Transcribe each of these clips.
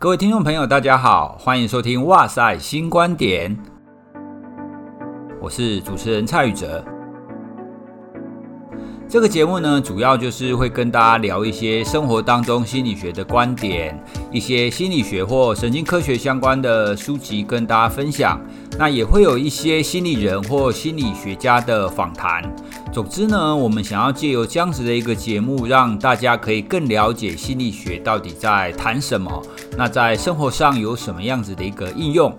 各位听众朋友，大家好，欢迎收听《哇塞新观点》，我是主持人蔡宇哲。这个节目呢，主要就是会跟大家聊一些生活当中心理学的观点，一些心理学或神经科学相关的书籍跟大家分享。那也会有一些心理人或心理学家的访谈。总之呢，我们想要借由这样子的一个节目，让大家可以更了解心理学到底在谈什么，那在生活上有什么样子的一个应用。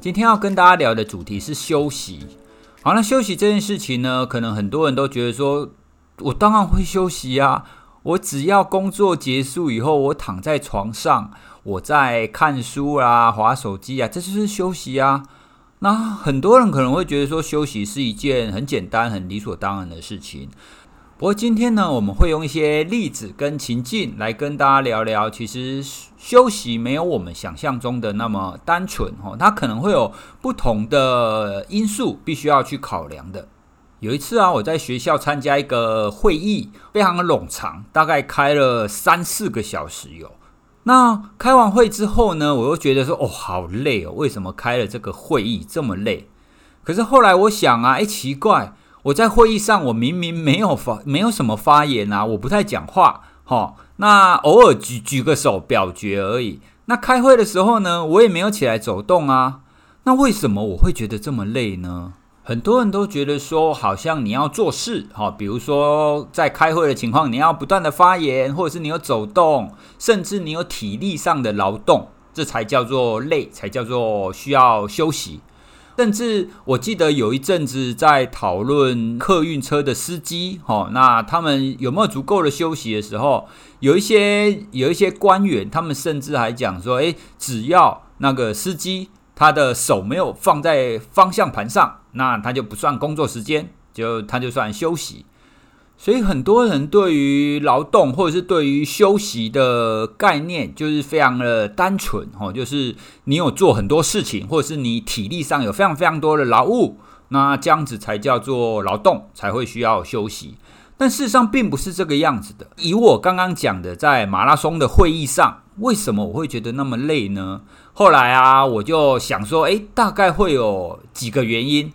今天要跟大家聊的主题是休息。好，那休息这件事情呢，可能很多人都觉得说，我当然会休息啊，我只要工作结束以后，我躺在床上，我在看书啊、滑手机啊，这就是休息啊。那很多人可能会觉得说，休息是一件很简单、很理所当然的事情。不过今天呢，我们会用一些例子跟情境来跟大家聊聊，其实休息没有我们想象中的那么单纯哦，它可能会有不同的因素必须要去考量的。有一次啊，我在学校参加一个会议，非常的冗长，大概开了三四个小时有。那开完会之后呢，我又觉得说，哦，好累哦，为什么开了这个会议这么累？可是后来我想啊，哎，奇怪，我在会议上我明明没有发，没有什么发言啊，我不太讲话，齁，那偶尔举举个手表决而已。那开会的时候呢，我也没有起来走动啊，那为什么我会觉得这么累呢？很多人都觉得说，好像你要做事，哈，比如说在开会的情况，你要不断的发言，或者是你有走动，甚至你有体力上的劳动，这才叫做累，才叫做需要休息。甚至我记得有一阵子在讨论客运车的司机，哈，那他们有没有足够的休息的时候，有一些有一些官员，他们甚至还讲说，诶，只要那个司机。他的手没有放在方向盘上，那他就不算工作时间，就他就算休息。所以很多人对于劳动或者是对于休息的概念，就是非常的单纯哦，就是你有做很多事情，或者是你体力上有非常非常多的劳务，那这样子才叫做劳动，才会需要休息。但事实上并不是这个样子的。以我刚刚讲的，在马拉松的会议上，为什么我会觉得那么累呢？后来啊，我就想说，诶，大概会有几个原因。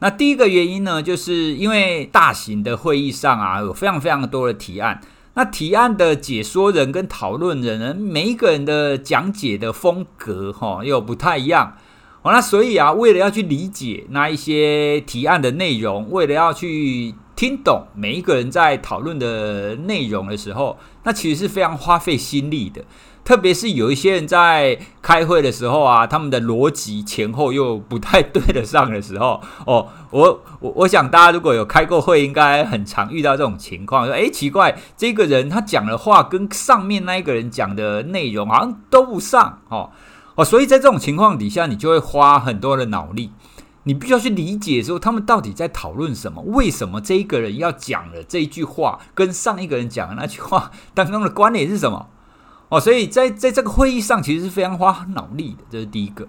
那第一个原因呢，就是因为大型的会议上啊，有非常非常多的提案。那提案的解说人跟讨论人呢，每一个人的讲解的风格哈，又不太一样。好，那所以啊，为了要去理解那一些提案的内容，为了要去听懂每一个人在讨论的内容的时候，那其实是非常花费心力的。特别是有一些人在开会的时候啊，他们的逻辑前后又不太对得上的时候，哦，我我我想大家如果有开过会，应该很常遇到这种情况，说，诶，奇怪，这个人他讲的话跟上面那一个人讲的内容好像都不上，哦哦，所以在这种情况底下，你就会花很多的脑力。你必须要去理解说他们到底在讨论什么？为什么这一个人要讲的这一句话跟上一个人讲的那句话 当中的关联是什么？哦，所以在在这个会议上其实是非常花脑力的，这是第一个。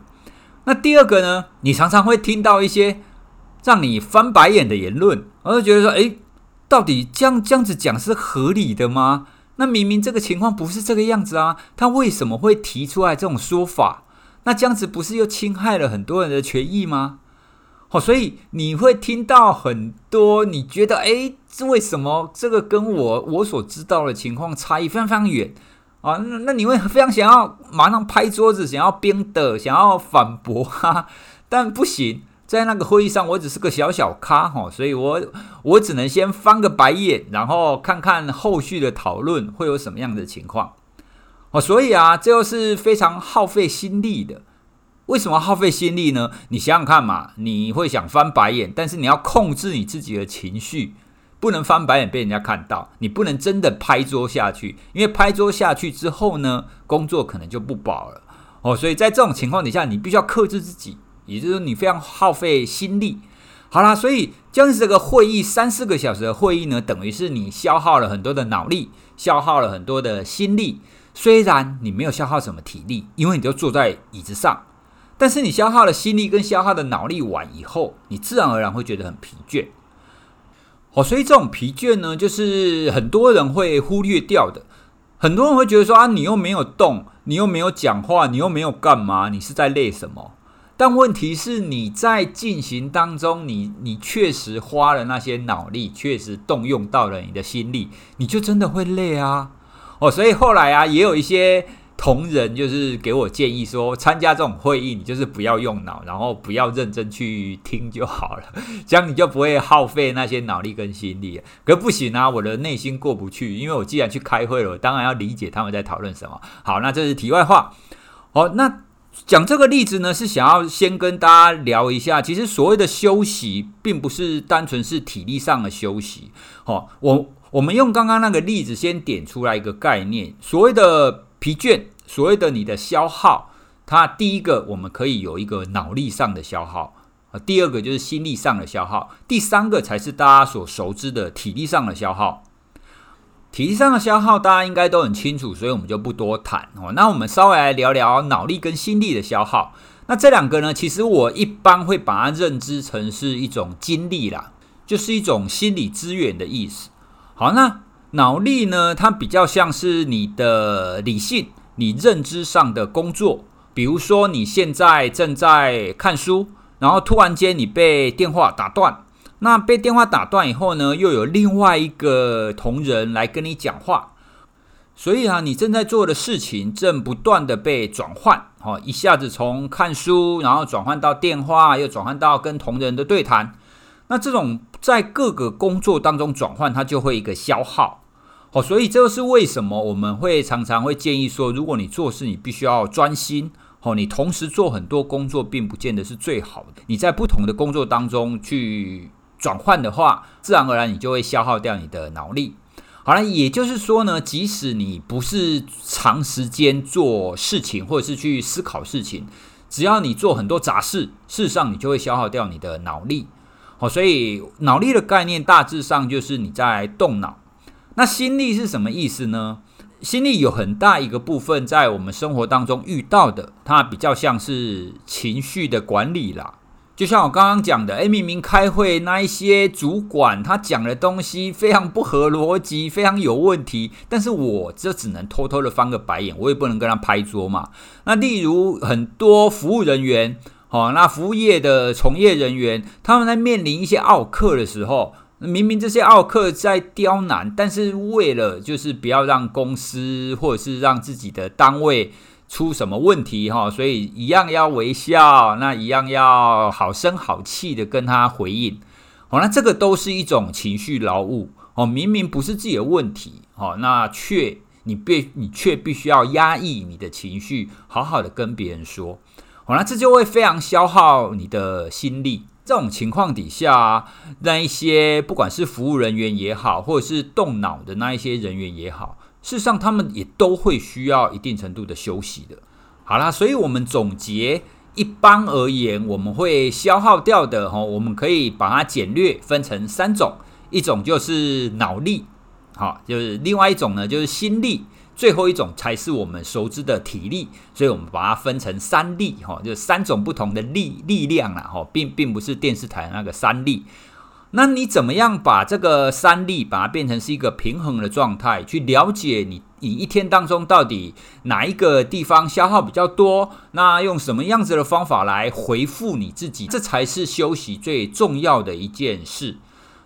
那第二个呢？你常常会听到一些让你翻白眼的言论，我就觉得说，诶，到底这样这样子讲是合理的吗？那明明这个情况不是这个样子啊，他为什么会提出来这种说法？那这样子不是又侵害了很多人的权益吗？好，所以你会听到很多，你觉得，诶，这为什么这个跟我我所知道的情况差异非常非常远啊？那那你会非常想要马上拍桌子，想要编的，想要反驳哈，但不行，在那个会议上，我只是个小小咖哈，所以我我只能先翻个白眼，然后看看后续的讨论会有什么样的情况。哦，所以啊，这又是非常耗费心力的。为什么耗费心力呢？你想想看嘛，你会想翻白眼，但是你要控制你自己的情绪，不能翻白眼被人家看到，你不能真的拍桌下去，因为拍桌下去之后呢，工作可能就不保了哦。所以在这种情况底下，你必须要克制自己，也就是说你非常耗费心力。好啦，所以将这个会议三四个小时的会议呢，等于是你消耗了很多的脑力，消耗了很多的心力。虽然你没有消耗什么体力，因为你就坐在椅子上。但是你消耗了心力跟消耗的脑力完以后，你自然而然会觉得很疲倦。哦，所以这种疲倦呢，就是很多人会忽略掉的。很多人会觉得说啊，你又没有动，你又没有讲话，你又没有干嘛，你是在累什么？但问题是你在进行当中，你你确实花了那些脑力，确实动用到了你的心力，你就真的会累啊！哦，所以后来啊，也有一些同仁就是给我建议说，参加这种会议，你就是不要用脑，然后不要认真去听就好了，这样你就不会耗费那些脑力跟心力。可不行啊，我的内心过不去，因为我既然去开会了，我当然要理解他们在讨论什么。好，那这是题外话。好，那。讲这个例子呢，是想要先跟大家聊一下，其实所谓的休息，并不是单纯是体力上的休息。哦，我我们用刚刚那个例子先点出来一个概念，所谓的疲倦，所谓的你的消耗，它第一个我们可以有一个脑力上的消耗，啊，第二个就是心力上的消耗，第三个才是大家所熟知的体力上的消耗。体力上的消耗，大家应该都很清楚，所以我们就不多谈哦。那我们稍微来聊聊脑力跟心力的消耗。那这两个呢，其实我一般会把它认知成是一种精力啦，就是一种心理资源的意思。好，那脑力呢，它比较像是你的理性、你认知上的工作。比如说，你现在正在看书，然后突然间你被电话打断。那被电话打断以后呢，又有另外一个同仁来跟你讲话，所以啊，你正在做的事情正不断的被转换，哦，一下子从看书，然后转换到电话，又转换到跟同仁的对谈。那这种在各个工作当中转换，它就会一个消耗，哦，所以这是为什么我们会常常会建议说，如果你做事，你必须要专心，哦，你同时做很多工作，并不见得是最好的。你在不同的工作当中去。转换的话，自然而然你就会消耗掉你的脑力。好了，也就是说呢，即使你不是长时间做事情，或者是去思考事情，只要你做很多杂事，事实上你就会消耗掉你的脑力。好，所以脑力的概念大致上就是你在动脑。那心力是什么意思呢？心力有很大一个部分在我们生活当中遇到的，它比较像是情绪的管理啦。就像我刚刚讲的，诶，明明开会那一些主管他讲的东西非常不合逻辑，非常有问题，但是我这只能偷偷的翻个白眼，我也不能跟他拍桌嘛。那例如很多服务人员，哦，那服务业的从业人员，他们在面临一些奥客的时候，明明这些奥客在刁难，但是为了就是不要让公司或者是让自己的单位。出什么问题哈？所以一样要微笑，那一样要好声好气的跟他回应。好，那这个都是一种情绪劳务哦。明明不是自己的问题，哦，那却你必你却必须要压抑你的情绪，好好的跟别人说。好，那这就会非常消耗你的心力。这种情况底下，那一些不管是服务人员也好，或者是动脑的那一些人员也好。事实上，他们也都会需要一定程度的休息的。好啦，所以我们总结，一般而言，我们会消耗掉的哈，我们可以把它简略分成三种，一种就是脑力，好，就是另外一种呢就是心力，最后一种才是我们熟知的体力。所以我们把它分成三力，哈，就是三种不同的力力量啦，哈，并并不是电视台那个三力。那你怎么样把这个三力把它变成是一个平衡的状态？去了解你你一天当中到底哪一个地方消耗比较多？那用什么样子的方法来回复你自己？这才是休息最重要的一件事。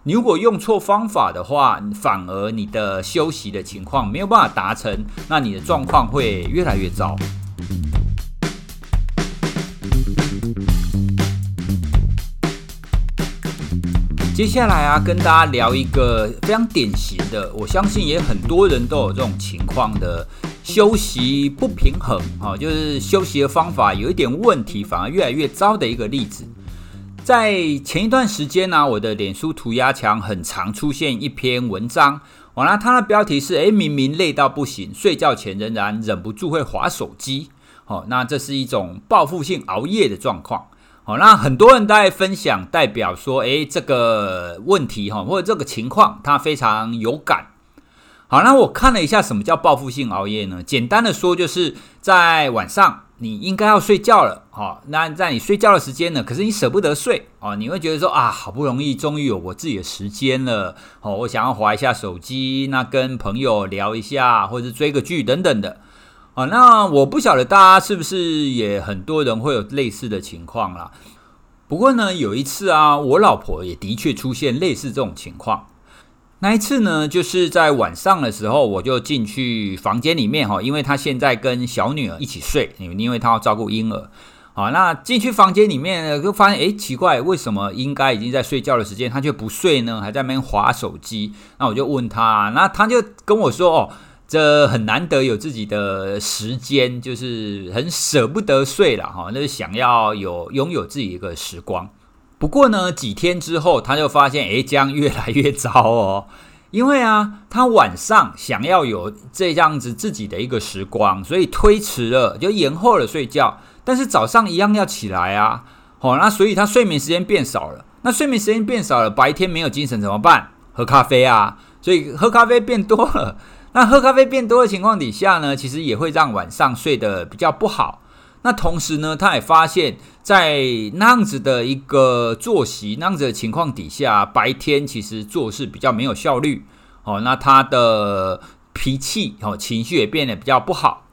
你如果用错方法的话，反而你的休息的情况没有办法达成，那你的状况会越来越糟。接下来啊，跟大家聊一个非常典型的，我相信也很多人都有这种情况的休息不平衡啊，就是休息的方法有一点问题，反而越来越糟的一个例子。在前一段时间呢，我的脸书涂鸦墙很常出现一篇文章，完了，它的标题是：诶，明明累到不行，睡觉前仍然忍不住会滑手机。好，那这是一种报复性熬夜的状况。好，那很多人在分享，代表说，诶，这个问题哈，或者这个情况，他非常有感。好，那我看了一下什么叫报复性熬夜呢？简单的说，就是在晚上你应该要睡觉了，哦，那在你睡觉的时间呢，可是你舍不得睡，哦，你会觉得说啊，好不容易终于有我自己的时间了，哦，我想要划一下手机，那跟朋友聊一下，或者是追个剧等等的，哦，那我不晓得大家是不是也很多人会有类似的情况啦。不过呢，有一次啊，我老婆也的确出现类似这种情况。那一次呢，就是在晚上的时候，我就进去房间里面哈，因为他现在跟小女儿一起睡，因为他要照顾婴儿。好，那进去房间里面呢，就发现诶，奇怪，为什么应该已经在睡觉的时间，他却不睡呢？还在那边划手机。那我就问他，那他就跟我说哦，这很难得有自己的时间，就是很舍不得睡了哈，那就想要有拥有自己一个时光。不过呢，几天之后，他就发现，诶，这样越来越糟哦。因为啊，他晚上想要有这样子自己的一个时光，所以推迟了，就延后了睡觉。但是早上一样要起来啊，好，那所以他睡眠时间变少了。那睡眠时间变少了，白天没有精神怎么办？喝咖啡啊，所以喝咖啡变多了。那喝咖啡变多的情况底下呢，其实也会让晚上睡得比较不好。那同时呢，他也发现，在那样子的一个作息、那样子的情况底下，白天其实做事比较没有效率。哦，那他的脾气、哦情绪也变得比较不好。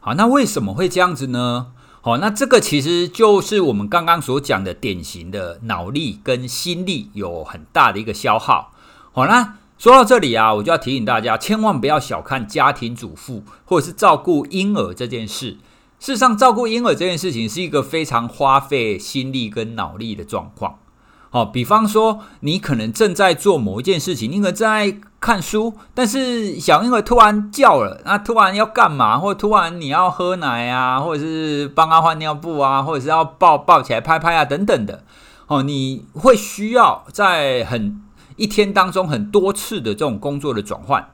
好，那为什么会这样子呢？好，那这个其实就是我们刚刚所讲的典型的脑力跟心力有很大的一个消耗。好，那说到这里啊，我就要提醒大家，千万不要小看家庭主妇或者是照顾婴儿这件事。事实上，照顾婴儿这件事情是一个非常花费心力跟脑力的状况。好，比方说，你可能正在做某一件事情，你可能正在看书，但是小婴儿突然叫了，那突然要干嘛？或者突然你要喝奶啊，或者是帮他换尿布啊，或者是要抱抱起来拍拍啊，等等的。哦，你会需要在很一天当中很多次的这种工作的转换，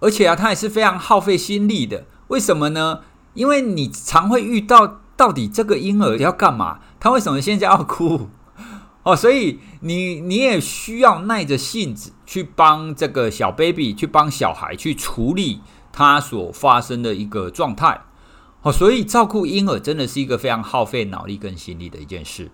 而且啊，它也是非常耗费心力的。为什么呢？因为你常会遇到，到底这个婴儿要干嘛？他为什么现在要哭？哦，所以你你也需要耐着性子去帮这个小 baby，去帮小孩去处理他所发生的一个状态。哦，所以照顾婴儿真的是一个非常耗费脑力跟心力的一件事。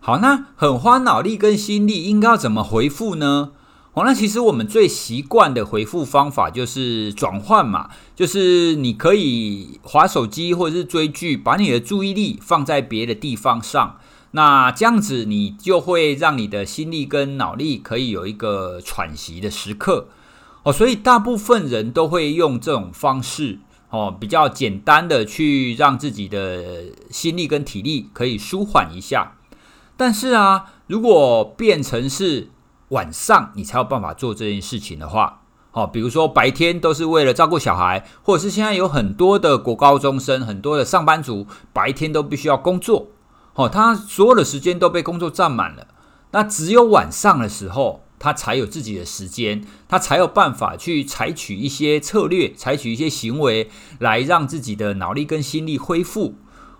好，那很花脑力跟心力，应该要怎么回复呢？哦，那其实我们最习惯的回复方法就是转换嘛，就是你可以滑手机或者是追剧，把你的注意力放在别的地方上，那这样子你就会让你的心力跟脑力可以有一个喘息的时刻。哦，所以大部分人都会用这种方式，哦，比较简单的去让自己的心力跟体力可以舒缓一下。但是啊，如果变成是晚上你才有办法做这件事情的话，好，比如说白天都是为了照顾小孩，或者是现在有很多的国高中生，很多的上班族，白天都必须要工作，好，他所有的时间都被工作占满了，那只有晚上的时候，他才有自己的时间，他才有办法去采取一些策略，采取一些行为，来让自己的脑力跟心力恢复。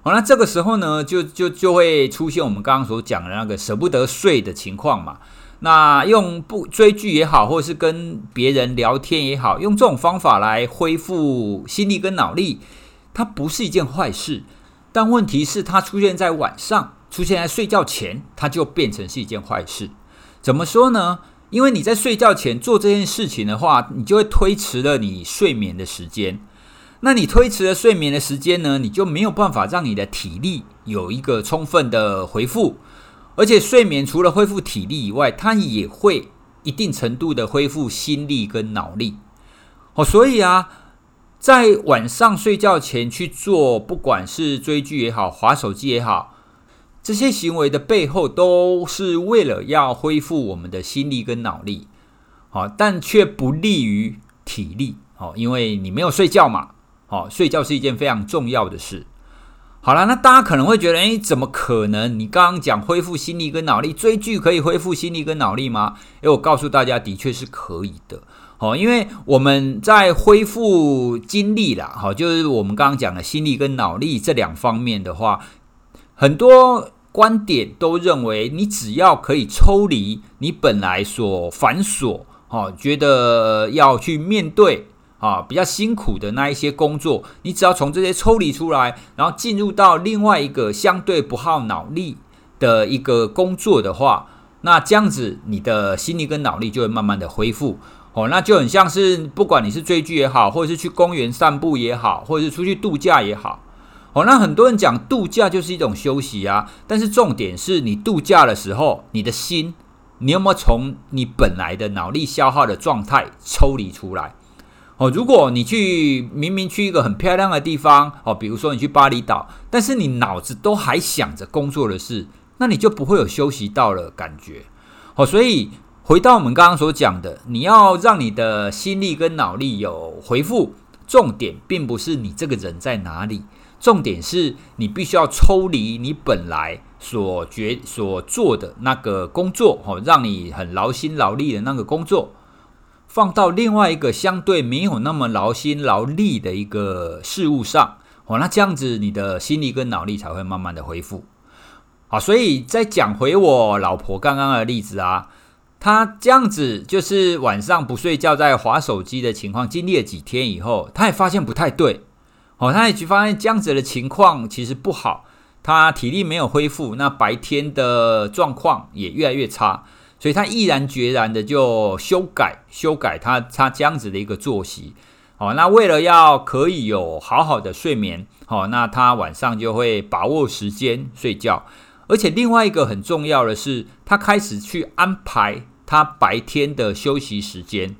好，那这个时候呢，就就就会出现我们刚刚所讲的那个舍不得睡的情况嘛。那用不追剧也好，或是跟别人聊天也好，用这种方法来恢复心力跟脑力，它不是一件坏事。但问题是，它出现在晚上，出现在睡觉前，它就变成是一件坏事。怎么说呢？因为你在睡觉前做这件事情的话，你就会推迟了你睡眠的时间。那你推迟了睡眠的时间呢，你就没有办法让你的体力有一个充分的回复。而且睡眠除了恢复体力以外，它也会一定程度的恢复心力跟脑力。哦，所以啊，在晚上睡觉前去做，不管是追剧也好，滑手机也好，这些行为的背后都是为了要恢复我们的心力跟脑力。好，但却不利于体力。哦，因为你没有睡觉嘛。哦，睡觉是一件非常重要的事。好了，那大家可能会觉得，诶，怎么可能？你刚刚讲恢复心力跟脑力，追剧可以恢复心力跟脑力吗？诶，我告诉大家，的确是可以的。好，因为我们在恢复精力啦，好，就是我们刚刚讲的心力跟脑力这两方面的话，很多观点都认为，你只要可以抽离你本来所繁琐哦，觉得要去面对啊比较辛苦的那一些工作，你只要从这些抽离出来，然后进入到另外一个相对不耗脑力的一个工作的话，那这样子你的心力跟脑力就会慢慢的恢复。哦，那就很像是不管你是追剧也好，或者是去公园散步也好，或者是出去度假也好。哦，那很多人讲度假就是一种休息啊，但是重点是你度假的时候，你的心，你有没有从你本来的脑力消耗的状态抽离出来？哦，如果你去明明去一个很漂亮的地方，哦，比如说你去巴厘岛，但是你脑子都还想着工作的事，那你就不会有休息到了感觉。哦，所以。回到我们刚刚所讲的，你要让你的心力跟脑力有回复，重点并不是你这个人在哪里，重点是你必须要抽离你本来所觉所做的那个工作，哦，让你很劳心劳力的那个工作，放到另外一个相对没有那么劳心劳力的一个事物上，哦，那这样子你的心力跟脑力才会慢慢的恢复。好，所以再讲回我老婆刚刚的例子啊。她这样子就是晚上不睡觉，在滑手机的情况，经历了几天以后，她也发现不太对，哦，她也去发现这样子的情况其实不好，她体力没有恢复，那白天的状况也越来越差，所以他毅然决然的就修改修改他他这样子的一个作息，哦，那为了要可以有好好的睡眠，哦，那他晚上就会把握时间睡觉，而且另外一个很重要的是，他开始去安排。他白天的休息时间，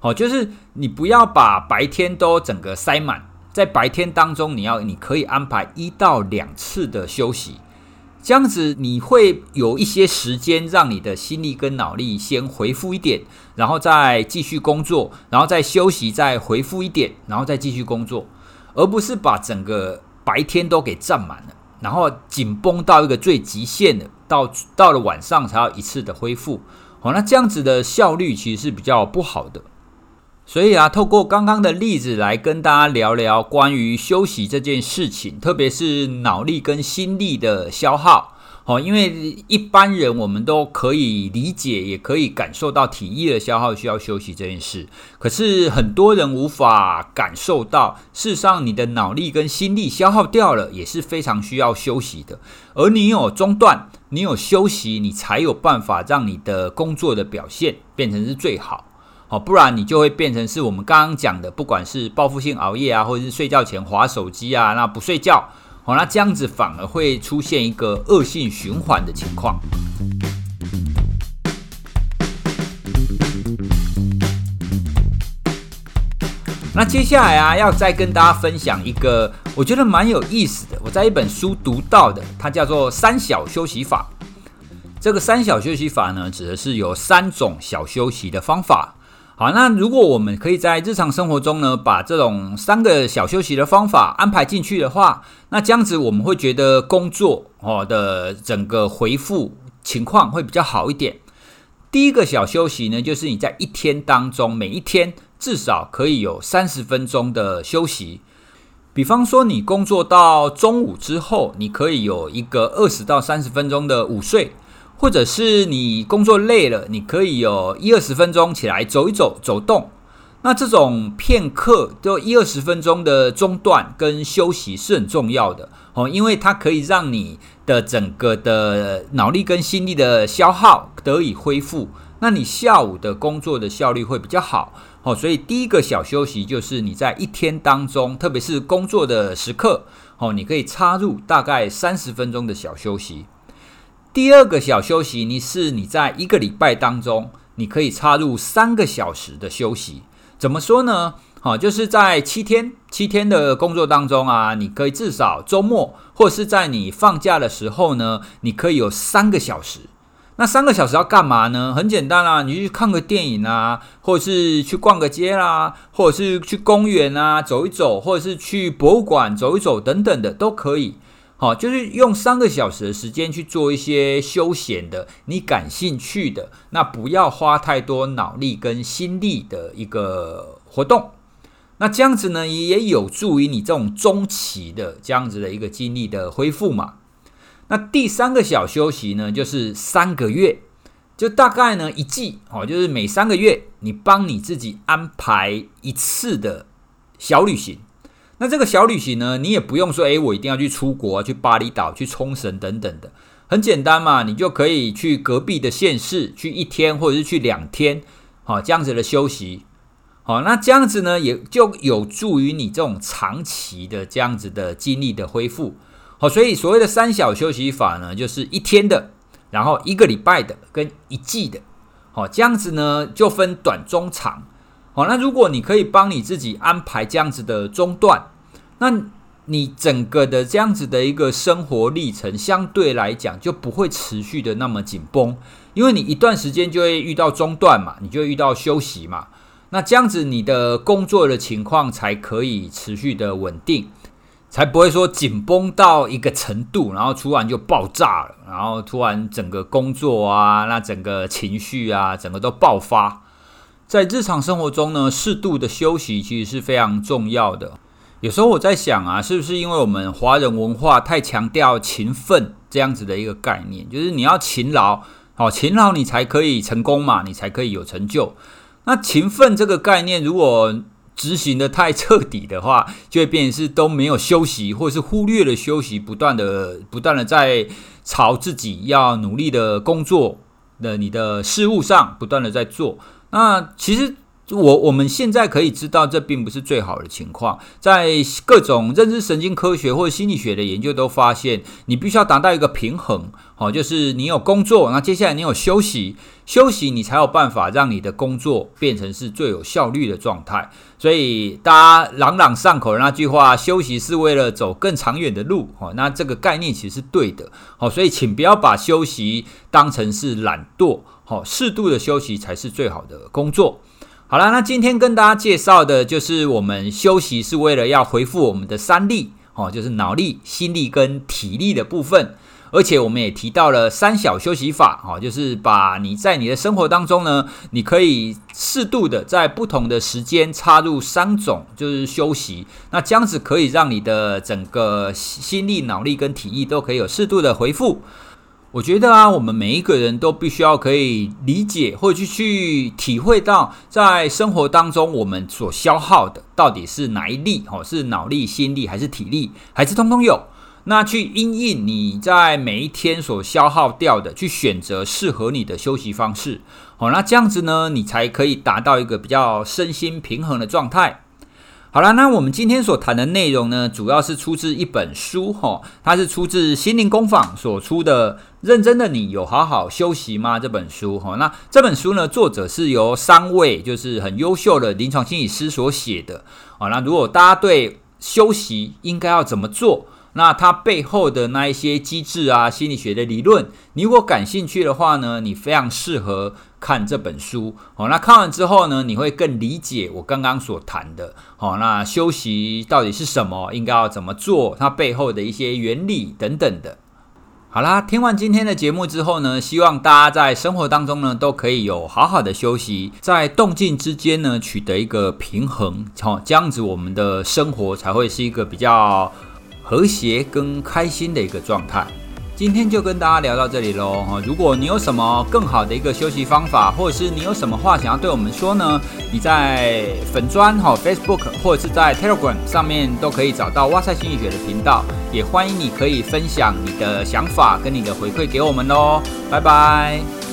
好，就是你不要把白天都整个塞满，在白天当中，你要你可以安排一到两次的休息，这样子你会有一些时间让你的心力跟脑力先恢复一点，然后再继续工作，然后再休息，再恢复一点，然后再继续工作，而不是把整个白天都给占满了，然后紧绷到一个最极限的，到到了晚上才要一次的恢复。哦，那这样子的效率其实是比较不好的，所以啊，透过刚刚的例子来跟大家聊聊关于休息这件事情，特别是脑力跟心力的消耗。哦，因为一般人我们都可以理解，也可以感受到体力的消耗需要休息这件事，可是很多人无法感受到，事实上你的脑力跟心力消耗掉了，也是非常需要休息的。而你有中断，你有休息，你才有办法让你的工作的表现变成是最好。好，不然你就会变成是我们刚刚讲的，不管是报复性熬夜啊，或者是睡觉前划手机啊，那不睡觉。好，那这样子反而会出现一个恶性循环的情况。那接下来啊，要再跟大家分享一个我觉得蛮有意思的，我在一本书读到的，它叫做“三小休息法”。这个“三小休息法”呢，指的是有三种小休息的方法。好，那如果我们可以在日常生活中呢，把这种三个小休息的方法安排进去的话，那这样子我们会觉得工作哦的整个回复情况会比较好一点。第一个小休息呢，就是你在一天当中，每一天至少可以有三十分钟的休息。比方说，你工作到中午之后，你可以有一个二十到三十分钟的午睡。或者是你工作累了，你可以有一二十分钟起来走一走、走动。那这种片刻就一二十分钟的中断跟休息是很重要的哦，因为它可以让你的整个的脑力跟心力的消耗得以恢复。那你下午的工作的效率会比较好哦。所以第一个小休息就是你在一天当中，特别是工作的时刻哦，你可以插入大概三十分钟的小休息。第二个小休息，你是你在一个礼拜当中，你可以插入三个小时的休息。怎么说呢？好，就是在七天七天的工作当中啊，你可以至少周末或是在你放假的时候呢，你可以有三个小时。那三个小时要干嘛呢？很简单啦，你去看个电影啊，或者是去逛个街啦，或者是去公园啊走一走，或者是去博物馆走一走等等的都可以。好，就是用三个小时的时间去做一些休闲的，你感兴趣的，那不要花太多脑力跟心力的一个活动。那这样子呢，也有助于你这种中期的这样子的一个精力的恢复嘛。那第三个小休息呢，就是三个月，就大概呢一季哦，就是每三个月你帮你自己安排一次的小旅行。那这个小旅行呢，你也不用说，诶，我一定要去出国，去巴厘岛、去冲绳等等的，很简单嘛，你就可以去隔壁的县市，去一天或者是去两天，好，这样子的休息。好，那这样子呢，也就有助于你这种长期的这样子的精力的恢复。好，所以所谓的三小休息法呢，就是一天的，然后一个礼拜的，跟一季的。好，这样子呢，就分短、中、长。好，那如果你可以帮你自己安排这样子的中断，那你整个的这样子的一个生活历程，相对来讲就不会持续的那么紧绷，因为你一段时间就会遇到中断嘛，你就会遇到休息嘛。那这样子，你的工作的情况才可以持续的稳定，才不会说紧绷到一个程度，然后突然就爆炸了，然后突然整个工作啊，那整个情绪啊，整个都爆发。在日常生活中呢，适度的休息其实是非常重要的。有时候我在想啊，是不是因为我们华人文化太强调勤奋这样子的一个概念，就是你要勤劳，好，勤劳你才可以成功嘛，你才可以有成就。那勤奋这个概念，如果执行得太彻底的话，就会变成是都没有休息，或者是忽略了休息，不断的、不断的在朝自己要努力的工作的你的事物上不断的在做。那其实。我我们现在可以知道，这并不是最好的情况。在各种认知神经科学或者心理学的研究都发现，你必须要达到一个平衡，好，就是你有工作，那接下来你有休息，休息你才有办法让你的工作变成是最有效率的状态。所以大家朗朗上口的那句话，休息是为了走更长远的路，好，那这个概念其实是对的，好，所以请不要把休息当成是懒惰，好，适度的休息才是最好的工作。好了，那今天跟大家介绍的就是我们休息是为了要恢复我们的三力哦，就是脑力、心力跟体力的部分。而且我们也提到了三小休息法哦，就是把你在你的生活当中呢，你可以适度的在不同的时间插入三种就是休息，那这样子可以让你的整个心力、脑力跟体力都可以有适度的恢复。我觉得啊，我们每一个人都必须要可以理解，或者去去体会到，在生活当中我们所消耗的到底是哪一力？哦，是脑力、心力，还是体力，还是通通有？那去因应你在每一天所消耗掉的，去选择适合你的休息方式。好，那这样子呢，你才可以达到一个比较身心平衡的状态。好了，那我们今天所谈的内容呢，主要是出自一本书，哈，它是出自心灵工坊所出的《认真的你有好好休息吗》这本书，哈，那这本书呢，作者是由三位就是很优秀的临床心理师所写的，啊，那如果大家对休息应该要怎么做，那它背后的那一些机制啊，心理学的理论，你如果感兴趣的话呢，你非常适合看这本书。好，那看完之后呢，你会更理解我刚刚所谈的。好，那休息到底是什么？应该要怎么做？它背后的一些原理等等的。好啦，听完今天的节目之后呢，希望大家在生活当中呢，都可以有好好的休息，在动静之间呢，取得一个平衡。好，这样子我们的生活才会是一个比较。和谐跟开心的一个状态，今天就跟大家聊到这里喽。哈，如果你有什么更好的一个休息方法，或者是你有什么话想要对我们说呢？你在粉砖哈 Facebook 或者是在 Telegram 上面都可以找到哇塞心理学的频道，也欢迎你可以分享你的想法跟你的回馈给我们喽。拜拜。